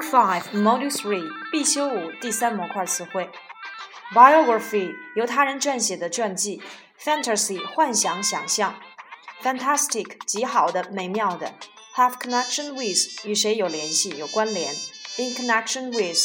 Five, Module Three，必修五第三模块词汇。Biography，由他人撰写的传记。Fantasy，幻想、想象。Fantastic，极好的、美妙的。Have connection with，与谁有联系、有关联。In connection with，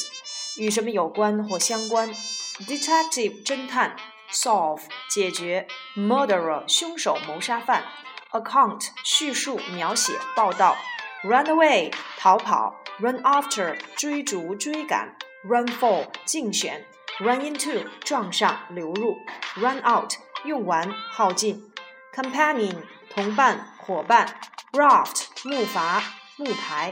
与什么有关或相关。Detective，侦探。Solve，解决。Murderer，凶手、谋杀犯。Account，叙述、描写、报道。Run away，逃跑。Run after，追逐、追赶。Run for，竞选。Run into，撞上、流入。Run out，用完、耗尽。Companion，同伴、伙伴。Raft，木筏、木排。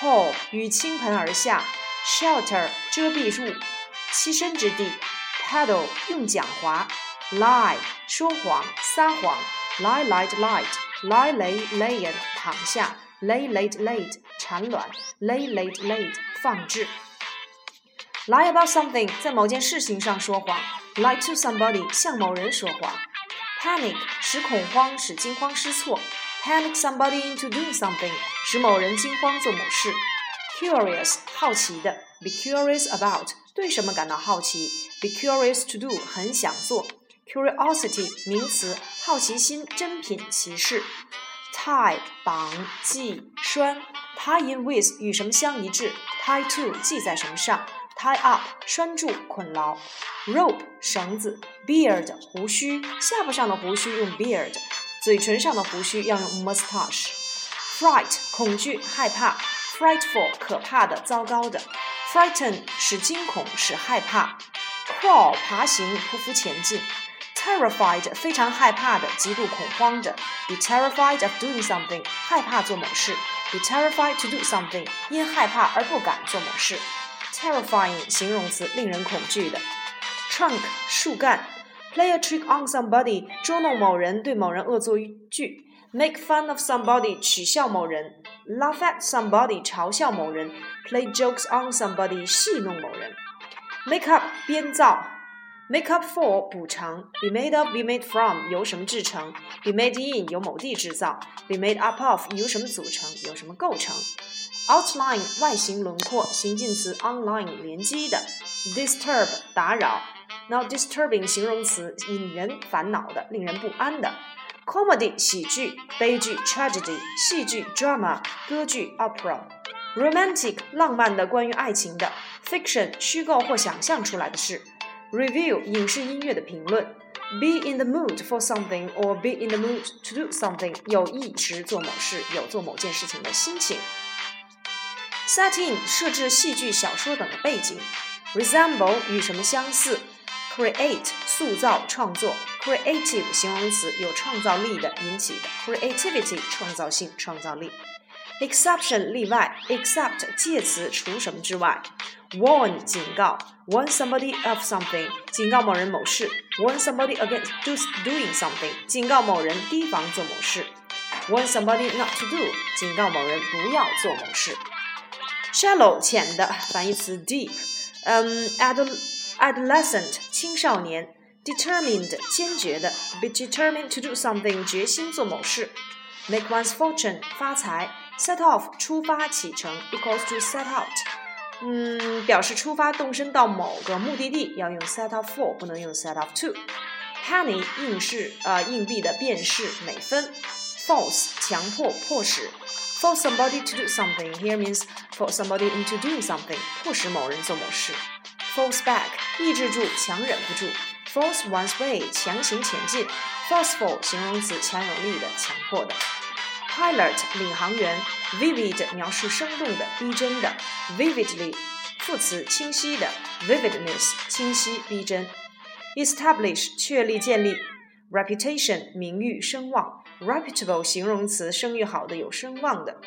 Pour，与倾盆而下。Shelter，遮蔽物、栖身之地。Paddle，用桨划。Lie，说谎、撒谎。Lie, lied, lied. Lie, lay, layin，躺下。Lay, laid, laid，产卵。Lay, laid, laid，放置。Lie about something，在某件事情上说谎。Lie to somebody，向某人说谎。Panic，使恐慌，使惊慌失措。Panic somebody into doing something，使某人惊慌做某事。Curious，好奇的。Be curious about，对什么感到好奇？Be curious to do，很想做。 Curiosity，名词，好奇心，珍品，奇事。Tie，绑，系，拴。Tie in with，与什么相一致？Tie to，系在什么上？Tie up，拴住，捆牢。Rope，绳子。Beard，胡须。下巴上的胡须用 beard，嘴唇上的胡须要用 mustache。Fright，恐惧，害怕。Frightful，可怕的，糟糕的。Frighten，使惊恐，使害怕。Crawl，爬行，匍匐前进。Terrified，非常害怕的，极度恐慌的。Be terrified of doing something，害怕做某事。Be terrified to do something，因害怕而不敢做某事。Terrifying，形容词，令人恐惧的。Trunk，树干。Play a trick on somebody，捉弄某人，对某人恶作剧。Make fun of somebody，取笑某人。Laugh at somebody，嘲笑某人。Play jokes on somebody，戏弄某人。Make up，编造。 Make up for 补偿，be made of, be made from 由什么制成，be made in 由某地制造，be made up of 由什么组成，由什么构成。Outline 外形轮廓，形近词 online 连接的，disturb 打扰。Now disturbing 形容词引人烦恼的，令人不安的。Comedy 喜剧，悲剧 tragedy 戏剧 drama 歌剧 opera。Romantic 浪漫的，关于爱情的。Fiction 虚构或想象出来的事。Review 影视音乐的评论，be in the mood for something or be in the mood to do something 有意识做某事，有做某件事情的心情。Set in 设置戏剧、小说等的背景。Resemble 与什么相似？Create 塑造、创作。Creative 形容词有创造力的、引起的。Creativity 创造性、创造力。Exception 例外，except 介词除什么之外。Warn 警告，warn somebody of something 警告某人某事，warn somebody against doing something 警告某人提防做某事，warn somebody not to do 警告某人不要做某事。Shallow 浅的反义词 deep，嗯，adolescent 青少年，determined 坚决的，be determined to do something 决心做某事，make one's fortune 发财 ，set off 出发启程 equals to set out。嗯，表示出发动身到某个目的地要用 set off for，不能用 set off to。Penny 硬是呃硬币的变式美分。Force 强迫迫使。Force somebody to do something here means force somebody into doing something，迫使某人做某事。Force back 抑制住，强忍不住。Force one's way 强行前进。Forceful 形容词强有力的，强迫的。Pilot 领航员，vivid 描述生动的、逼真的，vividly 副词清晰的，vividness 清晰逼真，establish 确立建立，reputation 名誉声望，reputable 形容词声誉好的、有声望的